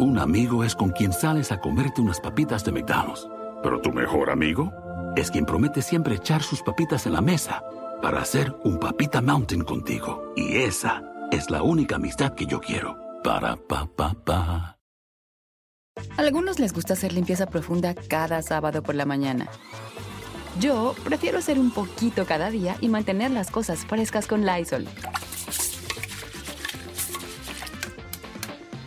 Un amigo es con quien sales a comerte unas papitas de McDonald's. Pero tu mejor amigo es quien promete siempre echar sus papitas en la mesa para hacer un papita mountain contigo. Y esa es la única amistad que yo quiero. Para pa pa pa. Algunos les gusta hacer limpieza profunda cada sábado por la mañana. Yo prefiero hacer un poquito cada día y mantener las cosas frescas con Lysol.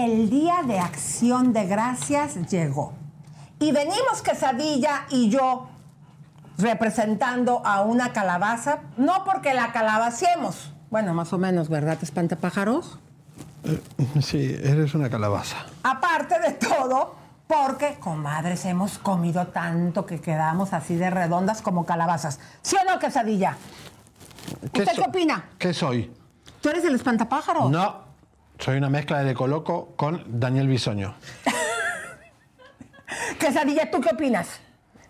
El día de acción de gracias llegó. Y venimos Quesadilla y yo representando a una calabaza, no porque la calabacemos. Bueno, más o menos, ¿verdad, espantapájaros? Sí, eres una calabaza. Aparte de todo, porque, comadres, hemos comido tanto que quedamos así de redondas como calabazas. ¿Sí o no, Quesadilla? ¿Usted qué opina? ¿Qué soy? ¿Tú eres el espantapájaros? No, soy una mezcla de Coloco con Daniel Bisoño. Quesadilla, ¿tú qué opinas?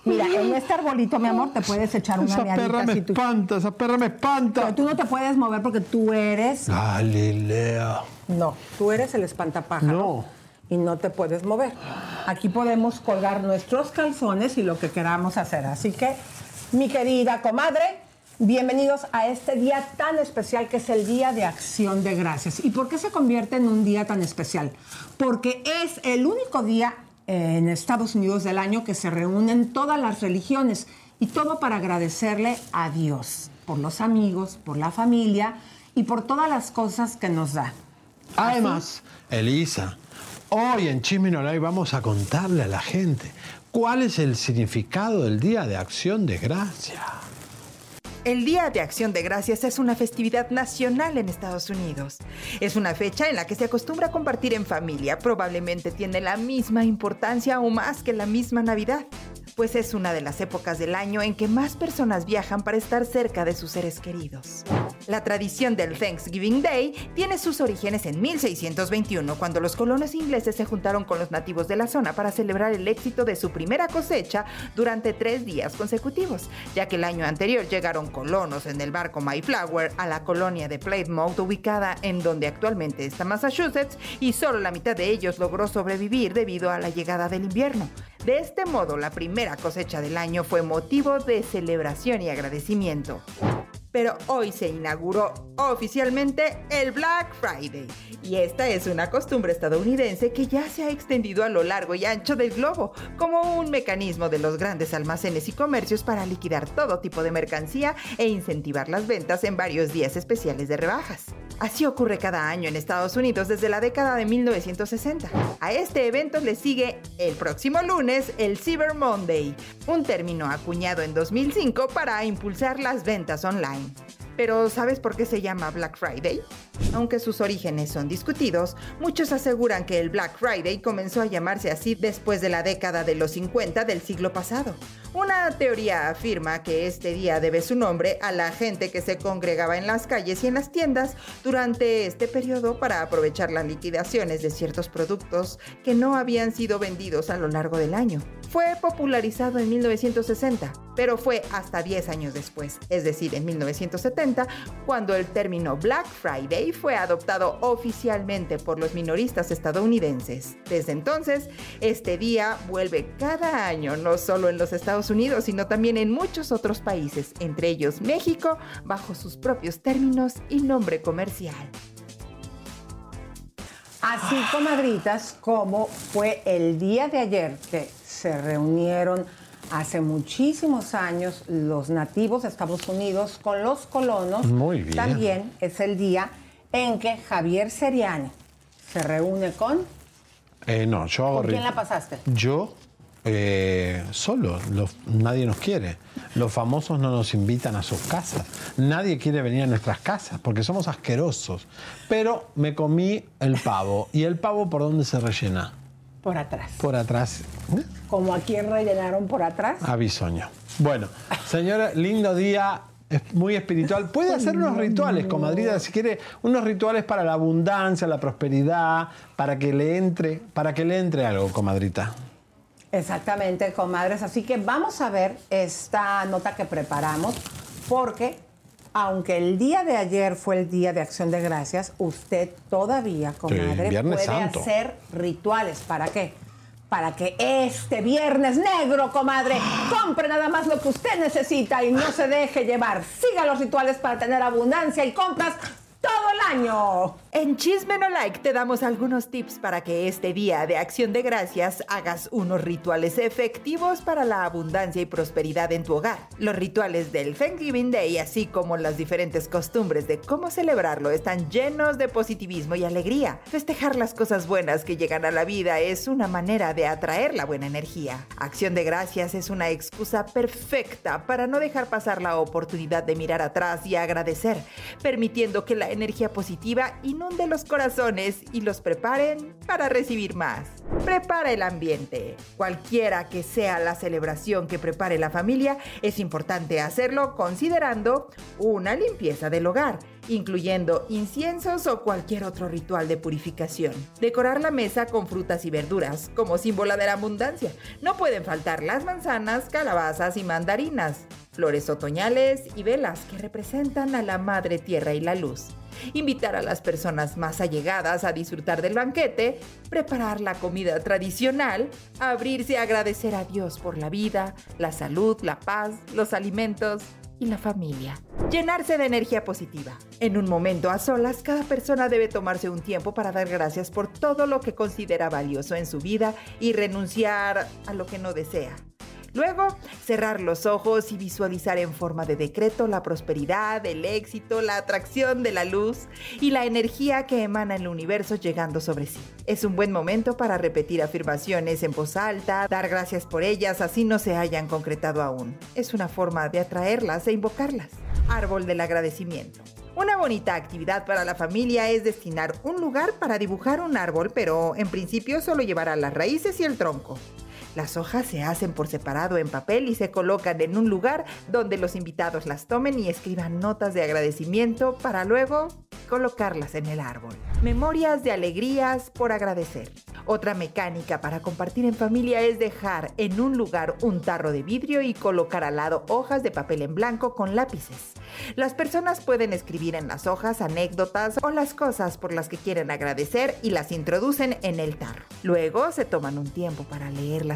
Mira, en este arbolito, mi amor, te puedes echar una Esa perra me si tú... espanta, esa perra me espanta. Pero tú no te puedes mover porque tú eres... Galilea. No, tú eres el espantapájaro. No. Y no te puedes mover. Aquí podemos colgar nuestros calzones y lo que queramos hacer. Así que, mi querida comadre, bienvenidos a este día tan especial que es el Día de Acción de Gracias. ¿Y por qué se convierte en un día tan especial? Porque es el único día en Estados Unidos del año que se reúnen todas las religiones y todo para agradecerle a Dios por los amigos, por la familia y por todas las cosas que nos da. Además, Elisa, hoy en Chisme No Live vamos a contarle a la gente cuál es el significado del Día de Acción de Gracia. El Día de Acción de Gracias es una festividad nacional en Estados Unidos. Es una fecha en la que se acostumbra a compartir en familia. Probablemente tiene la misma importancia o más que la misma Navidad, pues es una de las épocas del año en que más personas viajan para estar cerca de sus seres queridos. La tradición del Thanksgiving Day tiene sus orígenes en 1621, cuando los colonos ingleses se juntaron con los nativos de la zona para celebrar el éxito de su primera cosecha durante tres días consecutivos, ya que el año anterior llegaron colonos en el barco Mayflower a la colonia de Plymouth, ubicada en donde actualmente está Massachusetts, y solo la mitad de ellos logró sobrevivir debido a la llegada del invierno. De este modo, la primera cosecha del año fue motivo de celebración y agradecimiento. Pero hoy se inauguró oficialmente el Black Friday. Y esta es una costumbre estadounidense que ya se ha extendido a lo largo y ancho del globo, como un mecanismo de los grandes almacenes y comercios para liquidar todo tipo de mercancía e incentivar las ventas en varios días especiales de rebajas. Así ocurre cada año en Estados Unidos desde la década de 1960. A este evento le sigue el próximo lunes el Cyber Monday, un término acuñado en 2005 para impulsar las ventas online. Pero ¿sabes por qué se llama Black Friday? Aunque sus orígenes son discutidos, muchos aseguran que el Black Friday comenzó a llamarse así después de la década de los 50 del siglo pasado. Una teoría afirma que este día debe su nombre a la gente que se congregaba en las calles y en las tiendas durante este periodo para aprovechar las liquidaciones de ciertos productos que no habían sido vendidos a lo largo del año. Fue popularizado en 1960, pero fue hasta 10 años después, es decir, en 1970, cuando el término Black Friday fue adoptado oficialmente por los minoristas estadounidenses. Desde entonces, este día vuelve cada año, no solo en los Estados Unidos, sino también en muchos otros países, entre ellos México, bajo sus propios términos y nombre comercial. Así, comadritas, como fue el día de ayer que se reunieron hace muchísimos años los nativos de Estados Unidos con los colonos. Muy bien. También es el día en que Javier Seriani se reúne con... Eh, no, yo hago ¿Con quién la pasaste? Yo eh, solos, los- nadie nos quiere. Los famosos no nos invitan a sus casas. Nadie quiere venir a nuestras casas porque somos asquerosos. Pero me comí el pavo. ¿Y el pavo por dónde se rellena? Por atrás. Por atrás. ¿eh? Como aquí rellenaron por atrás. A bisoño. Bueno, señora, lindo día. Es muy espiritual. Puede hacer unos rituales, comadrita, si quiere, unos rituales para la abundancia, la prosperidad, para que le entre, para que le entre algo, comadrita. Exactamente, comadres. Así que vamos a ver esta nota que preparamos, porque aunque el día de ayer fue el día de acción de gracias, usted todavía, comadre, puede Santo. hacer rituales. ¿Para qué? Para que este viernes negro, comadre, compre nada más lo que usted necesita y no se deje llevar. Siga los rituales para tener abundancia y compras todo el año. En Chisme No Like te damos algunos tips para que este día de acción de gracias hagas unos rituales efectivos para la abundancia y prosperidad en tu hogar. Los rituales del Thanksgiving Day, así como las diferentes costumbres de cómo celebrarlo, están llenos de positivismo y alegría. Festejar las cosas buenas que llegan a la vida es una manera de atraer la buena energía. Acción de gracias es una excusa perfecta para no dejar pasar la oportunidad de mirar atrás y agradecer, permitiendo que la energía positiva inunde los corazones y los preparen para recibir más. Prepara el ambiente. Cualquiera que sea la celebración que prepare la familia, es importante hacerlo considerando una limpieza del hogar, incluyendo inciensos o cualquier otro ritual de purificación. Decorar la mesa con frutas y verduras, como símbolo de la abundancia. No pueden faltar las manzanas, calabazas y mandarinas flores otoñales y velas que representan a la madre tierra y la luz. Invitar a las personas más allegadas a disfrutar del banquete, preparar la comida tradicional, abrirse a agradecer a Dios por la vida, la salud, la paz, los alimentos y la familia. Llenarse de energía positiva. En un momento a solas, cada persona debe tomarse un tiempo para dar gracias por todo lo que considera valioso en su vida y renunciar a lo que no desea. Luego, cerrar los ojos y visualizar en forma de decreto la prosperidad, el éxito, la atracción de la luz y la energía que emana el universo llegando sobre sí. Es un buen momento para repetir afirmaciones en voz alta, dar gracias por ellas así no se hayan concretado aún. Es una forma de atraerlas e invocarlas. Árbol del agradecimiento. Una bonita actividad para la familia es destinar un lugar para dibujar un árbol, pero en principio solo llevará las raíces y el tronco. Las hojas se hacen por separado en papel y se colocan en un lugar donde los invitados las tomen y escriban notas de agradecimiento para luego colocarlas en el árbol. Memorias de alegrías por agradecer. Otra mecánica para compartir en familia es dejar en un lugar un tarro de vidrio y colocar al lado hojas de papel en blanco con lápices. Las personas pueden escribir en las hojas anécdotas o las cosas por las que quieren agradecer y las introducen en el tarro. Luego se toman un tiempo para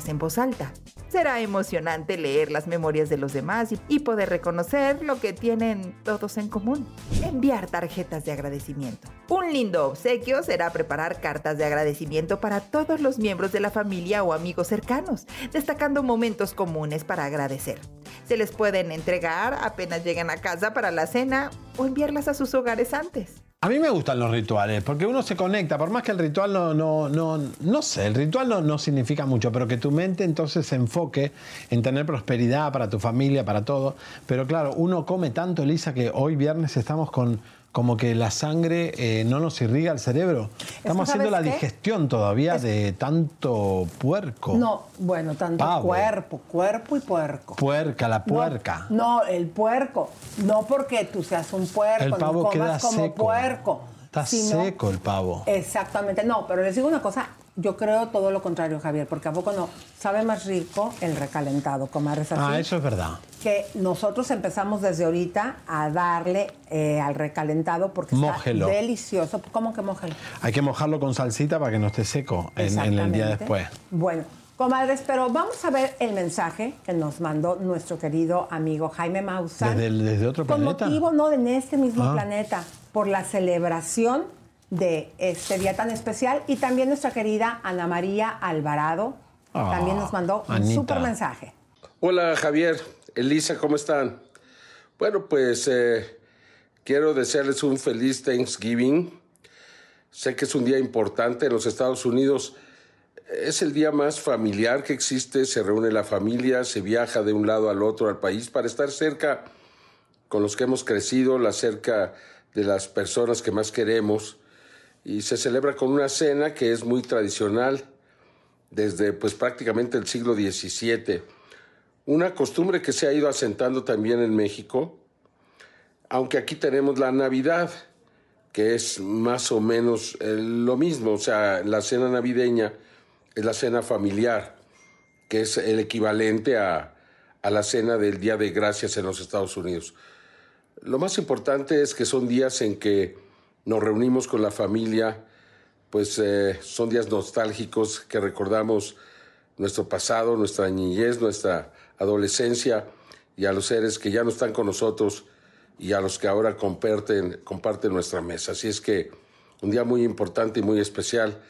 en voz alta. Será emocionante leer las memorias de los demás y, y poder reconocer lo que tienen todos en común. Enviar tarjetas de agradecimiento. Un lindo obsequio será preparar cartas de agradecimiento para todos los miembros de la familia o amigos cercanos, destacando momentos comunes para agradecer. Se les pueden entregar apenas lleguen a casa para la cena o enviarlas a sus hogares antes. A mí me gustan los rituales, porque uno se conecta, por más que el ritual no, no, no, no sé, el ritual no, no significa mucho, pero que tu mente entonces se enfoque en tener prosperidad para tu familia, para todo. Pero claro, uno come tanto, Elisa, que hoy viernes estamos con como que la sangre eh, no nos irriga el cerebro. Estamos ¿sabes haciendo la qué? digestión todavía de tanto puerco. No, bueno, tanto Pavo. cuerpo, cuerpo y puerco. Puerca, la No, puerca. No, el puerco. No porque tú seas un puerco, El pavo comas queda como seco. puerco. Está sino- seco el pavo. Exactamente. No, pero les digo una cosa. Yo creo todo lo contrario, Javier, porque a poco no. Sabe más rico el recalentado, comadres así. Ah, eso es verdad. Que nosotros empezamos desde ahorita a darle eh, al recalentado porque Mójelo. está delicioso. ¿Cómo que mójelo? Hay que mojarlo con salsita para que no esté seco en, en el día después. Bueno, comadres, pero vamos a ver el mensaje que nos mandó nuestro querido amigo Jaime Maussan. ¿Desde, desde otro Con planeta? motivo, no, en este mismo Ah. planeta, por la celebración de este día tan especial. Y también nuestra querida Ana María Alvarado Ah, también nos mandó un súper mensaje. Hola Javier, Elisa, ¿cómo están? Bueno, pues eh, quiero desearles un feliz Thanksgiving. Sé que es un día importante en los Estados Unidos. es el día más familiar que existe, se reúne la familia, se viaja de un lado al otro al país para estar cerca con los que hemos crecido, la cerca de las personas que más queremos y se celebra con una cena que es muy tradicional desde pues prácticamente el siglo XVII. Una costumbre que se ha ido asentando también en México, aunque aquí tenemos la Navidad, que es más o menos eh, lo mismo, o sea, la cena navideña es la cena familiar, que es el equivalente a, a la cena del Día de Gracias en los Estados Unidos. Lo más importante es que son días en que nos reunimos con la familia, pues eh, son días nostálgicos que recordamos nuestro pasado, nuestra niñez, nuestra adolescencia y a los seres que ya no están con nosotros y a los que ahora comparten, comparten nuestra mesa. Así es que un día muy importante y muy especial,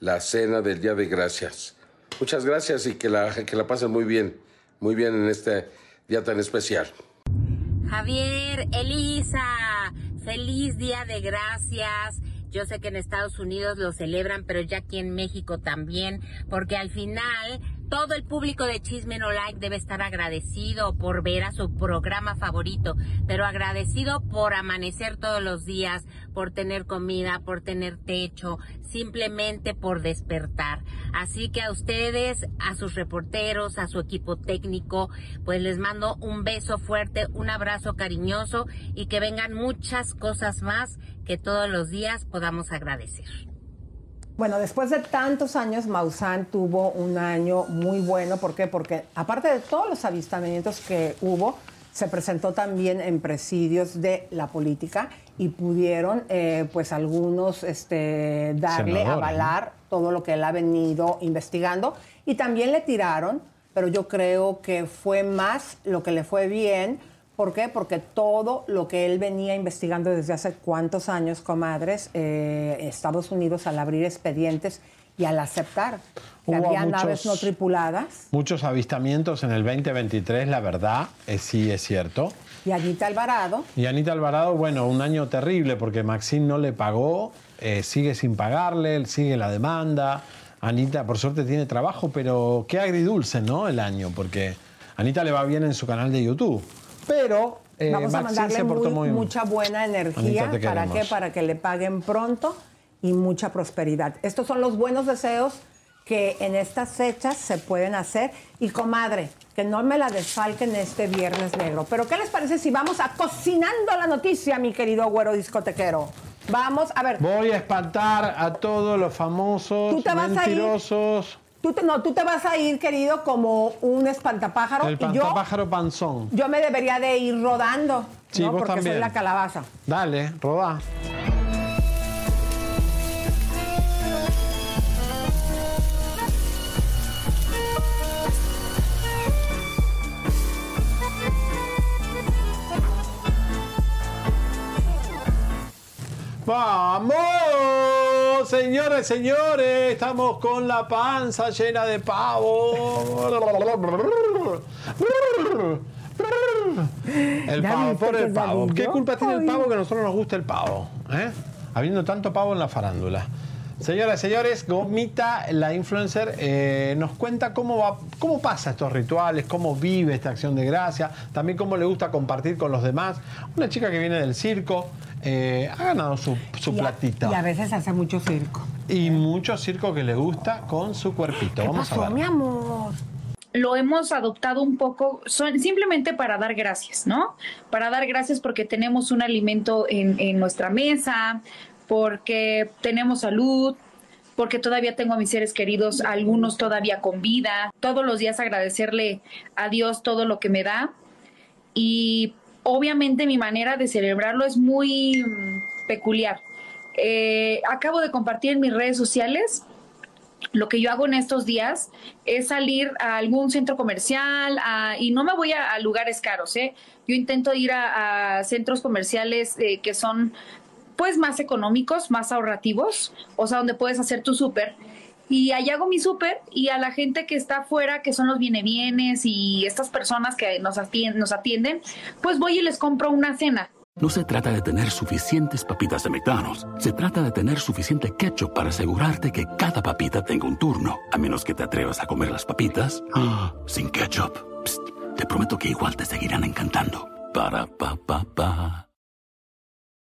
la cena del Día de Gracias. Muchas gracias y que la, que la pasen muy bien, muy bien en este día tan especial. Javier, Elisa, feliz Día de Gracias. Yo sé que en Estados Unidos lo celebran, pero ya aquí en México también, porque al final todo el público de Chisme No Like debe estar agradecido por ver a su programa favorito, pero agradecido por amanecer todos los días, por tener comida, por tener techo, simplemente por despertar. Así que a ustedes, a sus reporteros, a su equipo técnico, pues les mando un beso fuerte, un abrazo cariñoso y que vengan muchas cosas más que todos los días podamos agradecer. Bueno, después de tantos años, Maussan tuvo un año muy bueno. ¿Por qué? Porque aparte de todos los avistamientos que hubo, se presentó también en presidios de la política y pudieron, eh, pues algunos, este, darle, Senador, avalar todo lo que él ha venido investigando. Y también le tiraron, pero yo creo que fue más lo que le fue bien. ¿Por qué? Porque todo lo que él venía investigando desde hace cuántos años, comadres, eh, Estados Unidos al abrir expedientes y al aceptar que Hubo había naves no muchos- tripuladas, Muchos avistamientos en el 2023, la verdad, eh, sí es cierto. y Anita Alvarado, Y Anita Alvarado, bueno, un año terrible porque Maxine no le pagó, eh, sigue sin pagarle, sigue la demanda. Anita, por suerte, tiene trabajo, pero qué agridulce, ¿no? El año, porque Anita le va bien en su canal de YouTube. Pero eh, vamos a mandarle se portó muy- muy mucha buena energía. ¿Para qué? Para que le paguen pronto y mucha prosperidad. Estos son los buenos deseos que en estas fechas se pueden hacer. Y comadre, que no me la desfalquen este viernes negro. Pero ¿qué les parece si vamos a cocinando la noticia, mi querido güero discotequero? Vamos, a ver, Voy a espantar a todos los famosos, Tú te vas a ir. Tú te, no, tú te vas a ir, querido, como un espantapájaro. El y yo, pantapájaro panzón. yo me debería de ir rodando, Sí, ¿no? vos Porque también. soy la calabaza. Dale, rodá. ¡Vamos! Señores, señores, estamos con la panza llena de pavo. El pavo, que el pavo. ¿Qué culpa tiene el pavo que a nosotros nos gusta el pavo? ¿eh? Habiendo tanto pavo en la farándula. Señoras, señores, Gomita, la influencer, eh, nos cuenta cómo, va, cómo pasa estos rituales, cómo vive esta acción de gracia, también cómo le gusta compartir con los demás. Una chica que viene del circo, eh, ha ganado su, su Y a- platita. Y a veces hace mucho circo. Y mucho circo que le gusta con su cuerpito. ¿Qué Vamos pasó, a ver. mi amor? lo hemos adoptado un poco son- simplemente para dar gracias, ¿no? Para dar gracias porque tenemos un alimento en, en nuestra mesa, porque tenemos salud, porque todavía tengo a mis seres queridos, algunos todavía con vida. Todos los días agradecerle a Dios todo lo que me da. Y obviamente mi manera de celebrarlo es muy mm, peculiar. Eh, acabo de compartir en mis redes sociales lo que yo hago en estos días es salir a algún centro comercial y no me voy a, lugares caros, ¿eh? Yo intento ir a, a centros comerciales eh, que son pues más económicos, más ahorrativos, o sea, donde puedes hacer tu súper. Y allá hago mi súper y a la gente que está afuera, que son los viene bienes y estas personas que nos atienden, nos atienden, pues voy y les compro una cena. No se trata de tener suficientes papitas de McDonald's. Se trata de tener suficiente ketchup para asegurarte que cada papita tenga un turno. A menos que te atrevas a comer las papitas ¡ah! sin ketchup. Psst, te prometo que igual te seguirán encantando. Para pa pa pa.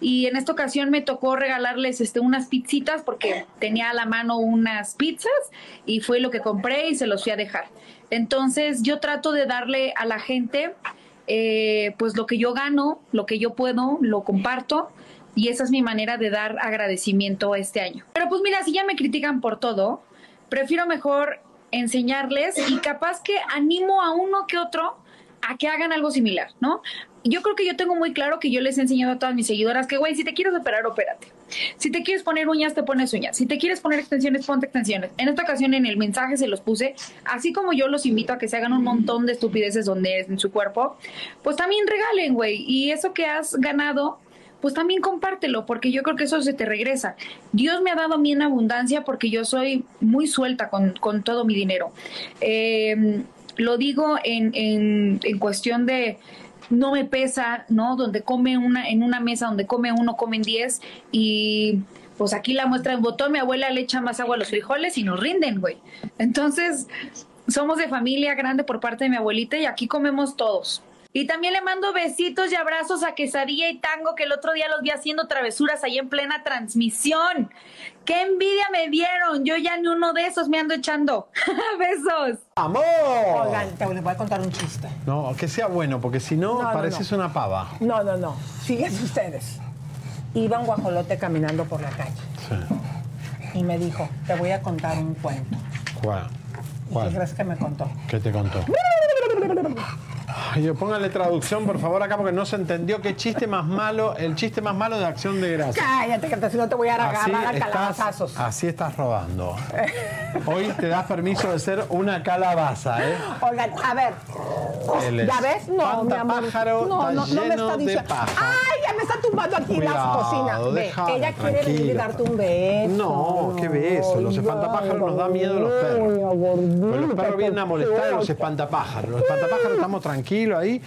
Y en esta ocasión me tocó regalarles este, unas pizzitas porque tenía a la mano unas pizzas y fue lo que compré y se los fui a dejar. Entonces yo trato de darle a la gente eh, pues lo que yo gano, lo que yo puedo, lo comparto y esa es mi manera de dar agradecimiento este año. Pero pues mira, si ya me critican por todo, prefiero mejor enseñarles y capaz que animo a uno que otro a que hagan algo similar, ¿no? Yo creo que yo tengo muy claro que yo les he enseñado a todas mis seguidoras que, güey, si te quieres operar, opérate. Si te quieres poner uñas, te pones uñas. Si te quieres poner extensiones, ponte extensiones. En esta ocasión en el mensaje se los puse, así como yo los invito a que se hagan un montón de estupideces donde en su cuerpo, pues también regalen, güey. Y eso que has ganado, pues también compártelo, porque yo creo que eso se te regresa. Dios me ha dado a mí en abundancia porque yo soy muy suelta con, con todo mi dinero. Eh, lo digo en, en, en cuestión de no me pesa, ¿no? Donde come una, en una mesa donde come uno, comen diez y pues aquí la muestra en botón, mi abuela le echa más agua a los frijoles y nos rinden, güey. Entonces, somos de familia grande por parte de mi abuelita y aquí comemos todos. Y también le mando besitos y abrazos a Quesadilla y Tango, que el otro día los vi haciendo travesuras ahí en plena transmisión. ¡Qué envidia me dieron! Yo ya ni uno de esos me ando echando. ¡Besos! ¡Amor! Oigan, te les voy a contar un chiste. No, que sea bueno, porque si no, No, no, pareces no. una pava. No, no, no. Fíjense ustedes. Iba un guajolote caminando por la calle Sí. y me dijo, te voy a contar un cuento. ¿Cuál? ¿Y ¿Cuál? qué crees que me contó? ¿Qué te contó? Ay, yo póngale traducción, por favor, acá, porque no se entendió qué chiste más malo, el chiste más malo de acción de gracia. Cállate, que si no te voy a agarrar calabazazos. así estás robando. Hoy te das permiso de ser una calabaza, ¿eh? Oigan, a ver. ¿Ya ves? No, mi amor. espantapájaro no, no, no me está diciendo. ¡Ay, ya me está tumbando aquí la Cuidado, cocina! Ve, ella quiere venir y darte un beso. No, qué beso. Los espantapájaros nos da miedo a los perros. Porque los perros vienen a molestar a los espantapájaros. Los espantapájaros estamos tranquilos ahí.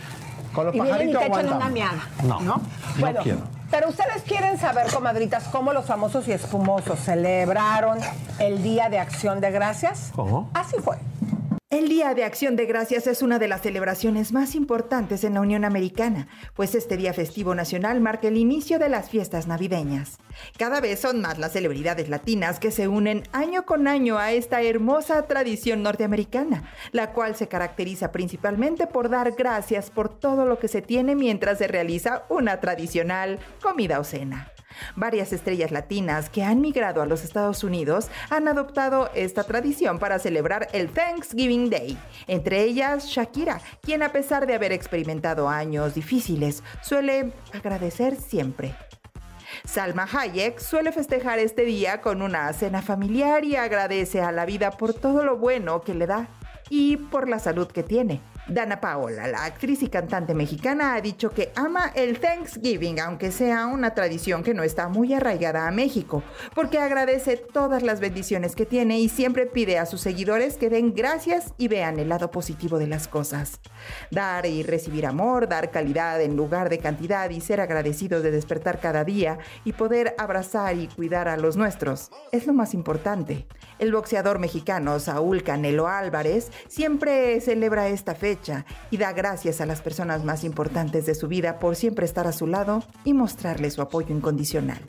Con los Y vienen y pajaritos te echan una miada. No, no, Bueno, quiero. pero ustedes quieren saber, comadritas, cómo los famosos y espumosos celebraron el Día de Acción de Gracias. ¿Cómo? Así fue. El Día de Acción de Gracias es una de las celebraciones más importantes en la Unión Americana, pues este día festivo nacional marca el inicio de las fiestas navideñas. Cada vez son más las celebridades latinas que se unen año con año a esta hermosa tradición norteamericana, la cual se caracteriza principalmente por dar gracias por todo lo que se tiene mientras se realiza una tradicional comida o cena. Varias estrellas latinas que han migrado a los Estados Unidos han adoptado esta tradición para celebrar el Thanksgiving Day, entre ellas Shakira, quien a pesar de haber experimentado años difíciles, suele agradecer siempre. Salma Hayek suele festejar este día con una cena familiar y agradece a la vida por todo lo bueno que le da y por la salud que tiene. Dana Paola, la actriz y cantante mexicana, ha dicho que ama el Thanksgiving, aunque sea una tradición que no está muy arraigada a México, porque agradece todas las bendiciones que tiene y siempre pide a sus seguidores que den gracias y vean el lado positivo de las cosas. Dar y recibir amor, dar calidad en lugar de cantidad y ser agradecidos de despertar cada día y poder abrazar y cuidar a los nuestros es lo más importante. El boxeador mexicano Saúl Canelo Álvarez siempre celebra esta y da gracias a las personas más importantes de su vida por siempre estar a su lado y mostrarle su apoyo incondicional.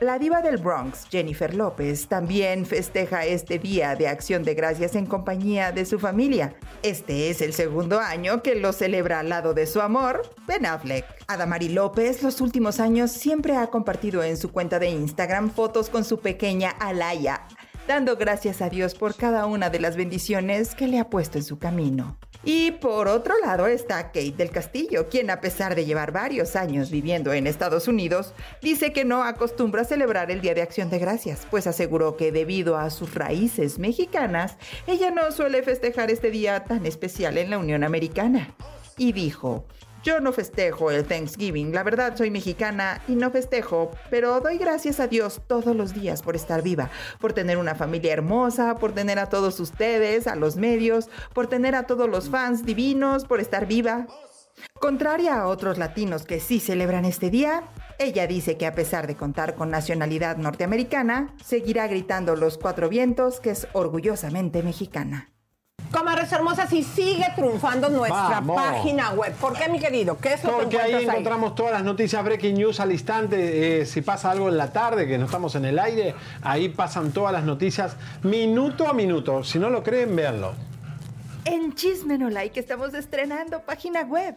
La diva del Bronx, Jennifer López, también festeja este día de acción de gracias en compañía de su familia. Este es el segundo año que lo celebra al lado de su amor, Ben Affleck. Adamari López los últimos años siempre ha compartido en su cuenta de Instagram fotos con su pequeña Alaya, dando gracias a Dios por cada una de las bendiciones que le ha puesto en su camino. Y por otro lado está Kate del Castillo, quien a pesar de llevar varios años viviendo en Estados Unidos, dice que no acostumbra celebrar el Día de Acción de Gracias, pues aseguró que debido a sus raíces mexicanas, ella no suele festejar este día tan especial en la Unión Americana. Y dijo, yo no festejo el Thanksgiving, la verdad soy mexicana y no festejo, pero doy gracias a Dios todos los días por estar viva, por tener una familia hermosa, por tener a todos ustedes, a los medios, por tener a todos los fans divinos, por estar viva. Contraria a otros latinos que sí celebran este día, ella dice que a pesar de contar con nacionalidad norteamericana, seguirá gritando los cuatro vientos que es orgullosamente mexicana. Comadres hermosas, y sigue triunfando nuestra Vamos. página web. ¿Por qué, mi querido? ¿Qué es lo que Porque ahí encuentras encontramos todas las noticias breaking news al instante. Eh, si pasa algo en la tarde, que no estamos en el aire, ahí pasan todas las noticias minuto a minuto. Si no lo creen, véanlo. En Chismenolike estamos estrenando página web.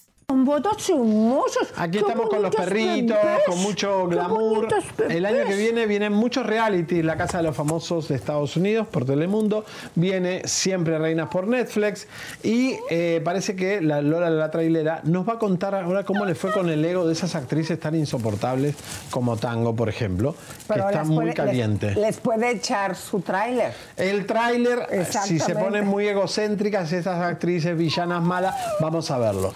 Con votos hermosos. Aquí estamos con los perritos, bebés, con mucho glamour. El año que viene vienen muchos reality. La Casa de los Famosos de Estados Unidos por Telemundo. Viene Siempre Reinas por Netflix. Y eh, parece que la Lola la trailera nos va a contar ahora cómo le fue con el ego de esas actrices tan insoportables como Tango, por ejemplo, Pero que está les muy puede- les- caliente. Les, puede echar su tráiler. El tráiler, si se ponen muy egocéntricas esas actrices villanas malas, vamos a verlo.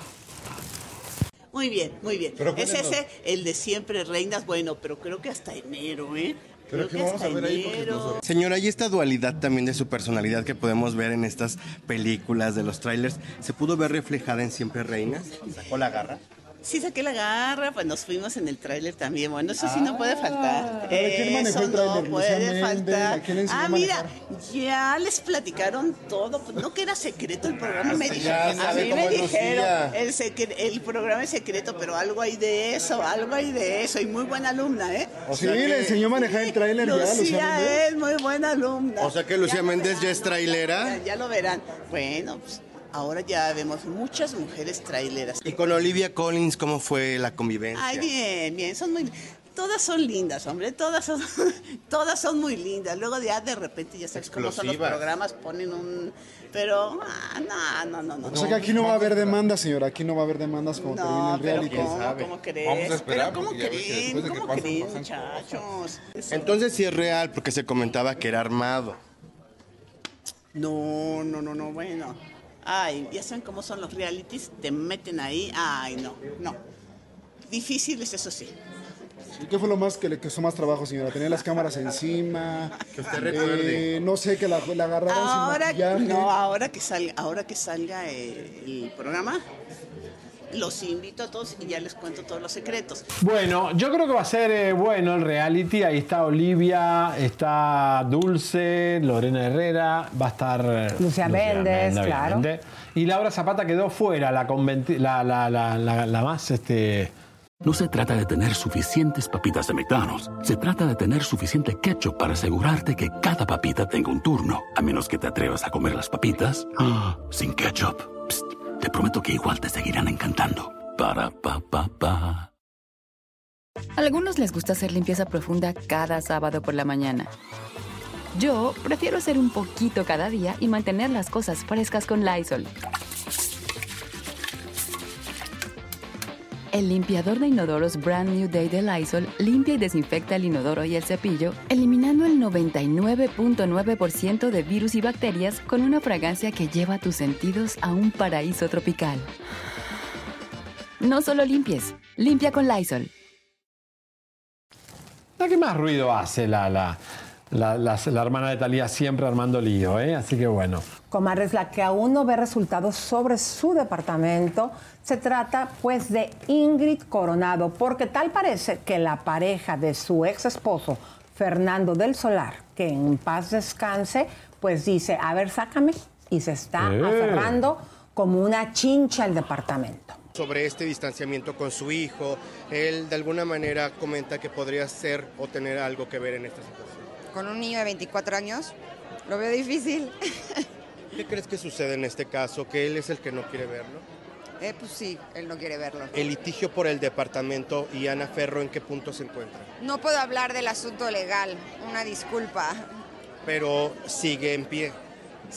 Muy bien, muy bien. Pero es ese el de siempre reinas, bueno, pero creo que hasta enero, ¿eh? Pero Creo que que vamos hasta a ver ahí Señora, y esta dualidad también de su personalidad que podemos ver en estas películas de los trailers, ¿se pudo ver reflejada en Siempre Reinas? ¿Sacó la garra? Sí saqué la garra, pues nos fuimos en el tráiler también. Bueno, eso sí no puede faltar. ¿quién manejó Eso no puede faltar. ¿a quién le enseñó Ah, mira, ya les platicaron todo. Pues no que era secreto el programa. Me dijeron, a mí me dijeron, el, secre- el programa es secreto, pero algo hay de eso, algo hay de eso. Y muy buena alumna, ¿eh? O sea, sí, le enseñó a manejar el tráiler Lucía es muy buena alumna. O sea que Lucía Méndez ya es trailera. Ya, ya lo verán. Bueno, pues ahora ya vemos muchas mujeres traileras. Y con Olivia Collins, ¿cómo fue la convivencia? Ay, bien, bien, son muy... Todas son lindas, hombre, todas son, todas son muy lindas. Luego ya de repente, ya sabes cómo son los programas, ponen un... Pero, ah, no, no, no, no. O sea que aquí no va a haber demandas, señora. Aquí no va a haber demandas como termine No, el pero reality. ¿cómo, ¿cómo crees? Vamos a esperar, pero ¿cómo creen? de ¿Cómo pasen, creen, pasan muchachos? Entonces sí es real, porque se comentaba que era armado. No, no, no, no, bueno. Ay, ya saben cómo son los realities, te meten ahí. Ay, no, no. Difíciles, eso sí. ¿Y qué fue lo más que le costó más trabajo, señora? Tener las cámaras encima. Que usted recuerde. no sé, que la, la agarraran Ahora, sin maquillaje. no, ahora que salga, ahora que salga eh, el programa, los invito a todos y ya les cuento todos los secretos. Bueno, yo creo que va a ser eh, bueno el reality. Ahí está Olivia, está Dulce, Lorena Herrera, va a estar eh, Lucía Méndez, claro. Y Laura Zapata quedó fuera, la, conventi- la, la, la, la- la más este. No se trata de tener suficientes papitas de McDonald's. Se trata de tener suficiente ketchup para asegurarte que cada papita tenga un turno. A menos que te atrevas a comer las papitas ah, sin ketchup. Te prometo que igual te seguirán encantando. Para pa pa pa. Algunos les gusta hacer limpieza profunda cada sábado por la mañana. Yo prefiero hacer un poquito cada día y mantener las cosas frescas con Lysol. El limpiador de inodoros Brand New Day de Lysol limpia y desinfecta el inodoro y el cepillo, eliminando el 99.9% de virus y bacterias con una fragancia que lleva tus sentidos a un paraíso tropical. No solo limpies, limpia con Lysol. La que más ruido hace la, la, la, la- hermana de Talía siempre armando lío, ¿eh? Así que bueno. Comadres, la que aún no ve resultados sobre su departamento, se trata pues de Ingrid Coronado, porque tal parece que la pareja de su ex esposo, Fernando del Solar, que en paz descanse, pues dice, a ver, sácame, y se está Eh. aferrando como una chincha al departamento. Sobre este distanciamiento con su hijo, él de alguna manera comenta que podría ser o tener algo que ver en esta situación. con un niño de 24 años, lo veo difícil. ¿Qué crees que sucede en este caso? ¿Que él es el que no quiere verlo? Eh, pues sí, él no quiere verlo. El litigio por el departamento y Ana Ferro, ¿en qué punto se encuentra? No puedo hablar del asunto legal, una disculpa. Pero sigue en pie.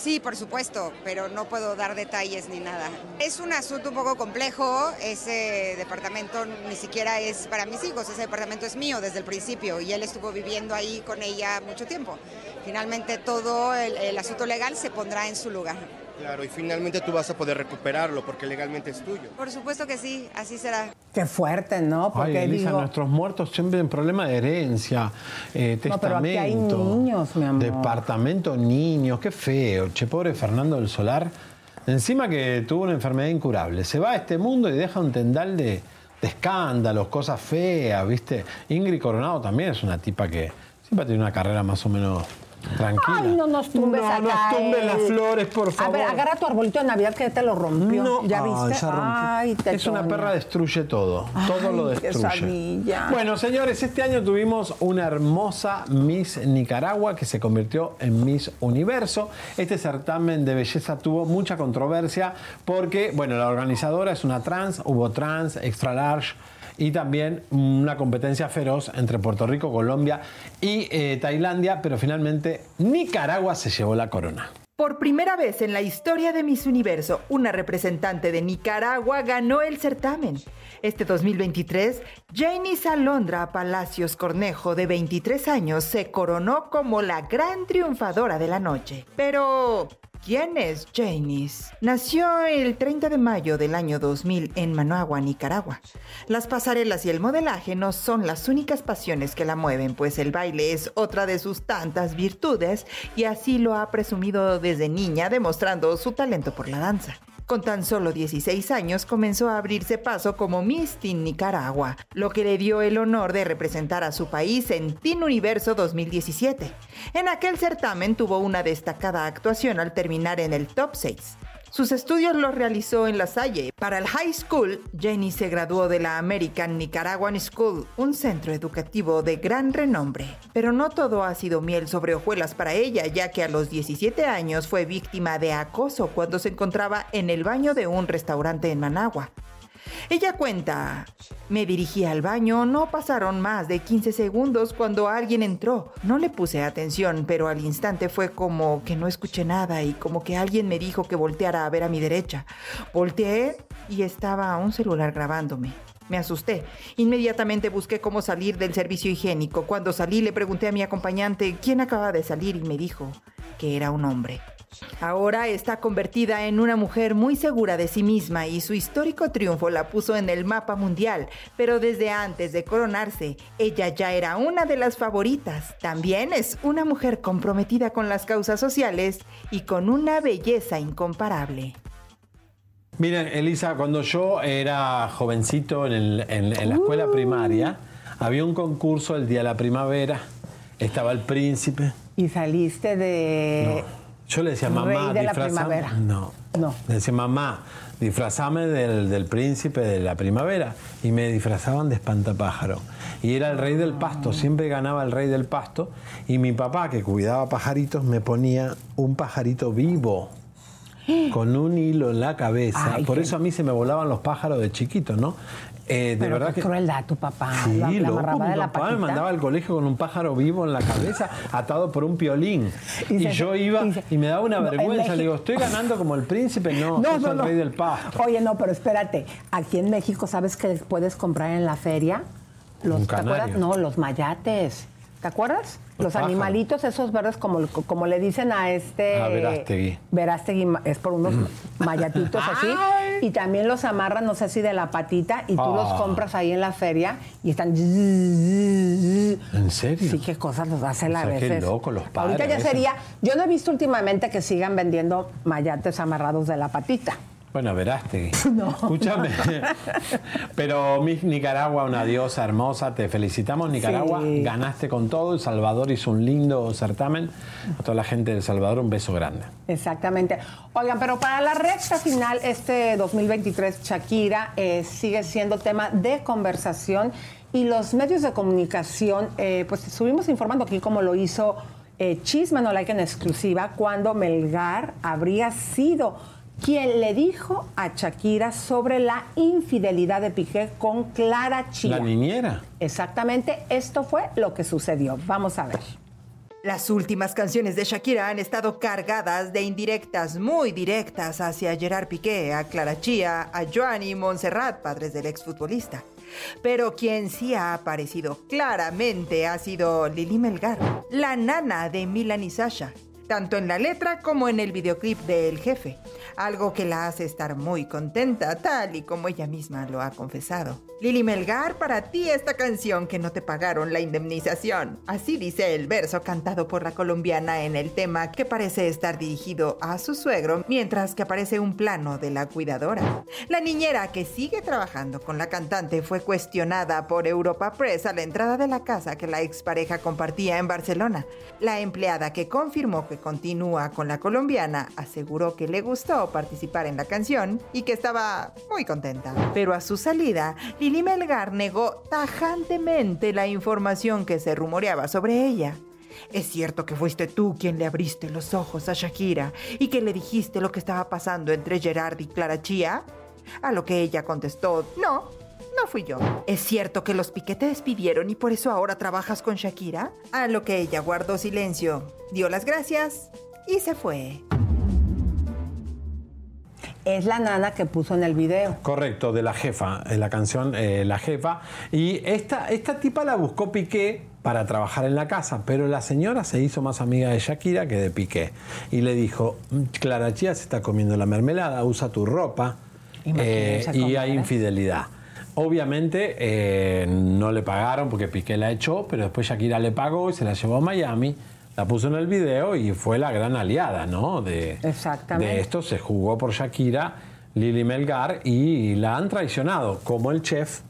Sí, por supuesto, pero no puedo dar detalles ni nada. Es un asunto un poco complejo, ese departamento ni siquiera es para mis hijos, ese departamento es mío desde el principio y él estuvo viviendo ahí con ella mucho tiempo. Finalmente todo el, el asunto legal se pondrá en su lugar. Claro, y finalmente tú vas a poder recuperarlo porque legalmente es tuyo. Por supuesto que sí, así será. Qué fuerte, ¿no? Ay, Porque Elisa, digo, nuestros muertos siempre en problema de herencia, eh, No, pero aquí hay testamento, niños, mi amor. departamento, niños, qué feo. Che, pobre Fernando del Solar. Encima que tuvo una enfermedad incurable. Se va a este mundo y deja un tendal de, de escándalos, cosas feas, ¿viste? Ingrid Coronado también es una tipa que siempre ha tenido una carrera más o menos tranquila. Ay, no nos tumbes No a nos tumbes las flores, por favor. A ver, agarra tu arbolito de Navidad que ya te lo rompió. No, ¿Ya viste? se rompió. Ay, es una perra destruye todo, todo lo destruye. Bueno, señores, este año tuvimos una hermosa Miss Nicaragua que se convirtió en Miss Universo. Este certamen de belleza tuvo mucha controversia porque, bueno, la organizadora es una trans, hubo trans, extra large y también una competencia feroz entre Puerto Rico, Colombia y eh, Tailandia, pero finalmente Nicaragua se llevó la corona. Por primera vez en la historia de Miss Universo, una representante de Nicaragua ganó el certamen. Este 2023, Janice Alondra Palacios Cornejo, de 23 años, se coronó como la gran triunfadora de la noche. Pero, ¿quién es Janice? Nació el 30 de mayo del año 2000 en Managua, Nicaragua. Las pasarelas y el modelaje no son las únicas pasiones que la mueven, pues el baile es otra de sus tantas virtudes y así lo ha presumido desde niña, demostrando su talento por la danza. Con tan solo 16 años comenzó a abrirse paso como Miss Teen Nicaragua, lo que le dio el honor de representar a su país en Teen Universo 2017. En aquel certamen tuvo una destacada actuación al terminar en el top 6. Sus estudios los realizó en La Salle. Para el high school, Jenny se graduó de la American Nicaraguan School, un centro educativo de gran renombre. Pero no todo ha sido miel sobre hojuelas para ella, ya que a los 17 años fue víctima de acoso cuando se encontraba en el baño de un restaurante en Managua. Ella cuenta, me dirigí al baño, no pasaron más de 15 segundos cuando alguien entró. No le puse atención, pero al instante fue como que no escuché nada y como que alguien me dijo que volteara a ver a mi derecha. Volteé y estaba un celular grabándome. Me asusté. Inmediatamente busqué cómo salir del servicio higiénico. Cuando salí le pregunté a mi acompañante quién acaba de salir y me dijo que era un hombre. Ahora está convertida en una mujer muy segura de sí misma y su histórico triunfo la puso en el mapa mundial, pero desde antes de coronarse, ella ya era una de las favoritas. También es una mujer comprometida con las causas sociales y con una belleza incomparable. Miren, Elisa, cuando yo era jovencito en, el- en- en la escuela primaria, había un concurso el día de la primavera, estaba el príncipe. Y saliste de... Yo le decía, mamá, de disfrazame". No. No. Le decía, mamá, disfrazame del, del príncipe de la primavera. Y me disfrazaban de espantapájaro. Y era el rey del pasto, siempre ganaba el rey del pasto. Y mi papá, que cuidaba pajaritos, me ponía un pajarito vivo. Con un hilo en la cabeza. Ay, Por eso a mí se me volaban los pájaros de chiquito, ¿no? Eh, de Pero verdad qué que. crueldad tu papá. Sí, lo, lo loco, mi de la papá me mandaba al colegio con un pájaro vivo en la cabeza, atado por un piolín. Y Y, se- yo iba y me daba una No, vergüenza. Le digo, estoy ganando como el príncipe. No, No, no, el rey del pasto. Oye, no, pero espérate. Aquí en México, ¿sabes que puedes comprar en la feria? Los, ¿Te acuerdas? No, los mayates. ¿Te acuerdas? Los animalitos esos verdes, como, como le dicen a este... A Verástegui. Verástegui es por unos mayatitos así. Y también los amarran, no sé si de la patita, y tú los Ah. compras ahí en la feria y están... ¿En serio? Sí, qué cosas los hacen O a sea, qué veces. loco los padres, Ahorita ya sería... Yo no he visto últimamente que sigan vendiendo mayates amarrados de la patita. Bueno, veraste. No. Escúchame. Pero Miss Nicaragua, una diosa hermosa, te felicitamos, Nicaragua. Ganaste con todo. El Salvador hizo un lindo certamen. A toda la gente del Salvador, un beso grande. Exactamente. Oigan, pero para la recta final, este 2023, Shakira eh, sigue siendo tema de conversación y los medios de comunicación, eh, pues estuvimos informando aquí cómo lo hizo eh, Chisma No Like en exclusiva cuando Melgar habría sido quien le dijo a Shakira sobre la infidelidad de Piqué con Clara Chía. La niñera. Exactamente, esto fue lo que sucedió. Vamos a ver. Las últimas canciones de Shakira han estado cargadas de indirectas muy directas hacia Gerard Piqué, a Clara Chía, a Joan y Montserrat, padres del exfutbolista. Pero quien sí ha aparecido claramente ha sido Lili Melgar, la nana de Milan y Sasha, tanto en la letra como en el videoclip de El Jefe, algo que la hace estar muy contenta, tal y como ella misma lo ha confesado. Lili Melgar, para ti esta canción que no te pagaron la indemnización. Así dice el verso cantado por la colombiana en el tema que parece estar dirigido a su suegro, mientras que aparece un plano de la cuidadora. La niñera que sigue trabajando con la cantante fue cuestionada por Europa Press a la entrada de la casa que la expareja compartía en Barcelona. La empleada que confirmó que continúa con la colombiana aseguró que le gustó participar en la canción y que estaba muy contenta. Pero a su salida, Lili Melgar negó tajantemente la información que se rumoreaba sobre ella. Es cierto que fuiste tú quien le abriste los ojos a Shakira y que le dijiste lo que estaba pasando entre Gerard y Clara Chía. A lo que ella contestó, no, no fui yo. ¿Es cierto que los Piqué te despidieron y por eso ahora trabajas con Shakira? A lo que ella guardó silencio, dio las gracias y se fue. Es la nana que puso en el video. Correcto, de la jefa, en la canción eh, La jefa. Y esta, esta tipa la buscó Piqué para trabajar en la casa, pero la señora se hizo más amiga de Shakira que de Piqué. Y le dijo, Clara Chía se está comiendo la mermelada, usa tu ropa eh, y hay infidelidad. Obviamente eh, no le pagaron porque Piqué la echó, pero después Shakira le pagó y se la llevó a Miami, la puso en el video y fue la gran aliada, ¿no? De, Exactamente. de esto se jugó por Shakira, Lili Melgar y la han traicionado, como el chef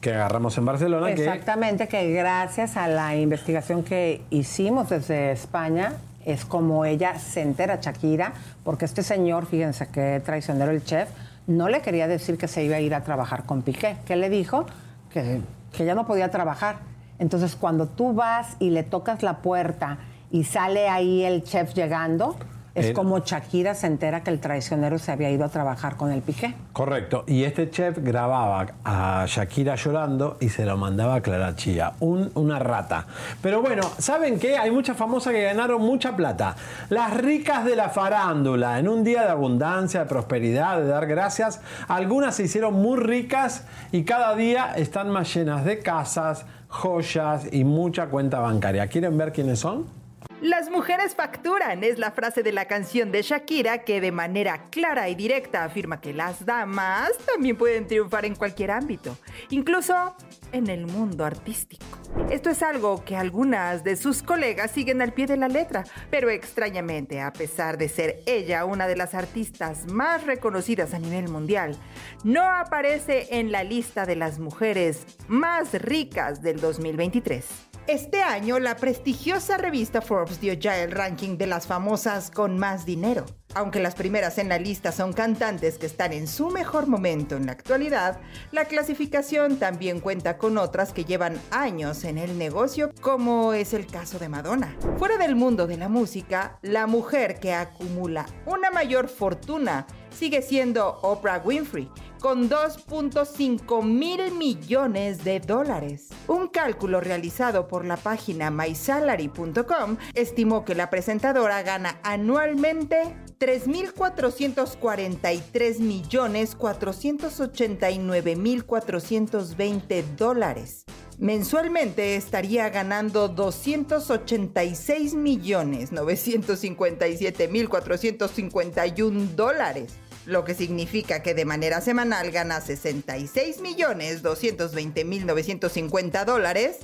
que agarramos en Barcelona. Exactamente, que... gracias a la investigación que hicimos desde España, es como ella se entera, Shakira, porque este señor, fíjense que traicionero el chef, no le quería decir que se iba a ir a trabajar con Piqué. ¿Qué le dijo? Que, que ya no podía trabajar. Entonces, cuando tú vas y le tocas la puerta y sale ahí el chef llegando, es como Shakira se entera que el traicionero se había ido a trabajar con el Piqué. Correcto. Y este chef grababa a Shakira llorando y se lo mandaba a Clara Chía. Un- una rata. Pero bueno, ¿saben qué? Hay muchas famosas que ganaron mucha plata. Las ricas de la farándula. En un día de abundancia, de prosperidad, de dar gracias. Algunas se hicieron muy ricas y cada día están más llenas de casas, joyas y mucha cuenta bancaria. ¿Quieren ver quiénes son? Las mujeres facturan es la frase de la canción de Shakira que de manera clara y directa afirma que las damas también pueden triunfar en cualquier ámbito, incluso en el mundo artístico. Esto es algo que algunas de sus colegas siguen al pie de la letra, pero extrañamente, a pesar de ser ella una de las artistas más reconocidas a nivel mundial, no aparece en la lista de las mujeres más ricas del 2023. Este año, la prestigiosa revista Forbes dio ya el ranking de las famosas con más dinero. Aunque las primeras en la lista son cantantes que están en su mejor momento en la actualidad, la clasificación también cuenta con otras que llevan años en el negocio, como es el caso de Madonna. Fuera del mundo de la música, la mujer que acumula una mayor fortuna sigue siendo Oprah Winfrey, con 2.5 mil millones de dólares. Un cálculo realizado por la página mysalary.com estimó que la presentadora gana anualmente 3.443 millones 489 mil 420 dólares. Mensualmente estaría ganando 286 millones 957 mil 451 dólares lo que significa que de manera semanal gana 66 millones 220 mil 950 dólares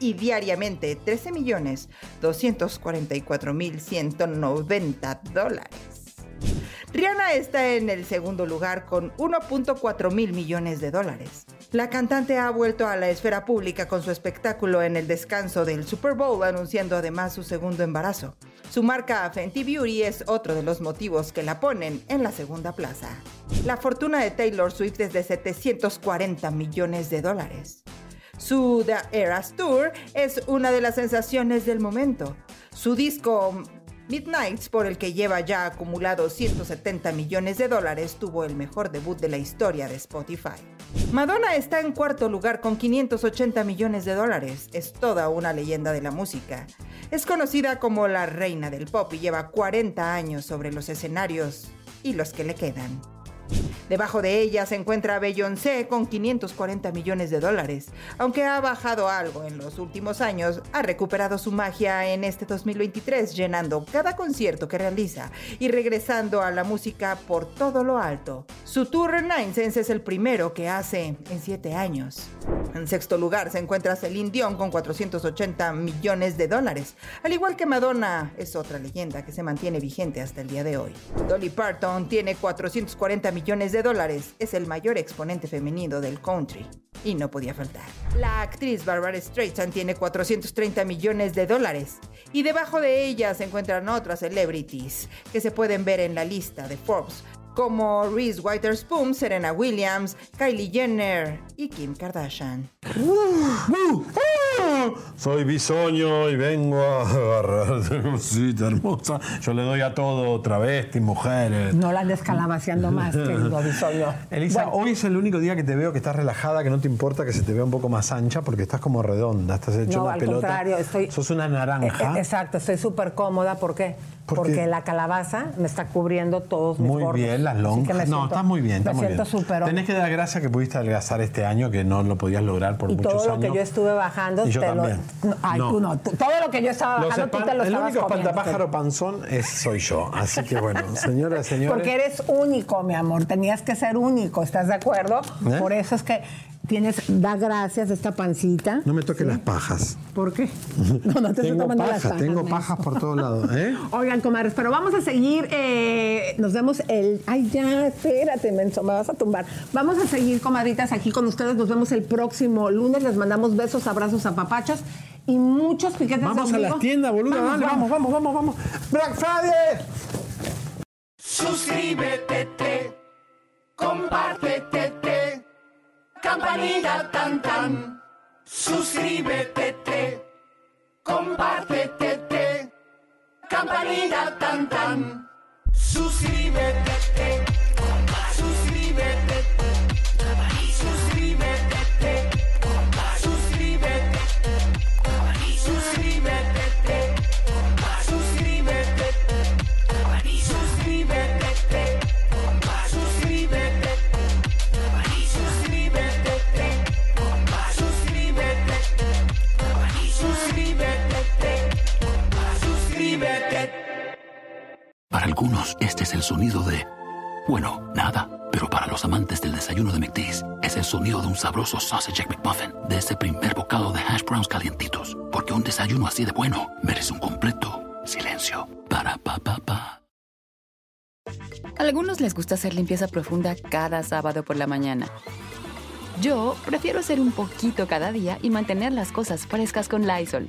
y diariamente 13 millones 244 mil 190 dólares. Rihanna está en el segundo lugar con 1.4 mil millones de dólares. La cantante ha vuelto a la esfera pública con su espectáculo en el descanso del Super Bowl, anunciando además su segundo embarazo. Su marca Fenty Beauty es otro de los motivos que la ponen en la segunda plaza. La fortuna de Taylor Swift es de 740 millones de dólares. Su The Eras Tour es una de las sensaciones del momento. Su disco Midnights, por el que lleva ya acumulado 170 millones de dólares, tuvo el mejor debut de la historia de Spotify. Madonna está en cuarto lugar con 580 millones de dólares. Es toda una leyenda de la música. Es conocida como la reina del pop y lleva 40 años sobre los escenarios y los que le quedan. Debajo de ella se encuentra Beyoncé con 540 millones de dólares. Aunque ha bajado algo en los últimos años, ha recuperado su magia en este 2023, llenando cada concierto que realiza y regresando a la música por todo lo alto. Su tour Nine Sense es el primero que hace en 7 años. En sexto lugar se encuentra Celine Dion con 480 millones de dólares. Al igual que Madonna, es otra leyenda que se mantiene vigente hasta el día de hoy. Dolly Parton tiene 440 millones de dólares. Es el mayor exponente femenino del country. Y no podía faltar. La actriz Barbara Streisand tiene 430 millones de dólares. Y debajo de ella se encuentran otras celebrities que se pueden ver en la lista de Forbes, como Reese Witherspoon, Serena Williams, Kylie Jenner y Kim Kardashian. Soy bisoño y vengo a agarrar cosita hermosa. Yo le doy a todo, travesti, mujeres. No la andes calabaceando más, querido bisoño. Elisa, Bueno, hoy es el único día que te veo que estás relajada, que no te importa que se te vea un poco más ancha, porque estás como redonda, estás hecho no, una al pelota. contrario, estoy... Sos una naranja. Eh, eh, Exacto, estoy súper cómoda. ¿Por qué? ¿Por Porque la calabaza me está cubriendo todos mis Muy gordos. bien, las lonjas. No, estás muy bien, estás Me muy siento súper Tenés que dar gracias que pudiste adelgazar este año, que no lo podías lograr por Y muchos todo lo años. que yo estuve bajando, Y yo te lo- también. No, Ay, No. tú no. tú- todo lo que yo estaba bajando, tú te lo el único espantapájaro panzón es, soy yo. Así que bueno, señoras, señores. Porque eres único, mi amor. Tenías que ser único, ¿estás de acuerdo? ¿Eh? Por eso es que tienes, da gracias esta pancita. No me toques las pajas. ¿Por qué? No, no te estoy tengo tomando las pajas, tengo pajas por todos lados. ¿eh? Oigan, comadres, pero vamos a seguir. eh, nos vemos el. Ay, ya, espérate, menso, me vas a tumbar. Vamos a seguir, comadritas, aquí con ustedes. Nos vemos el próximo lunes. Les mandamos besos, abrazos, apapachos y muchos piquetes Vamos de a las tiendas, boludo. Vamos, dale, vamos. vamos, vamos, vamos, vamos. Black Friday. Suscríbete, te, compártete, te, campanita tan tan. Suscríbete, te, compártete, te, campanita tan tan. Suscríbete, te, sabroso sausage McMuffin, de ese primer bocado de hash browns calientitos. Porque un desayuno así de bueno merece un completo silencio. Para pa pa pa. A algunos les gusta hacer limpieza profunda cada sábado por la mañana. Yo prefiero hacer un poquito cada día y mantener las cosas frescas con Lysol.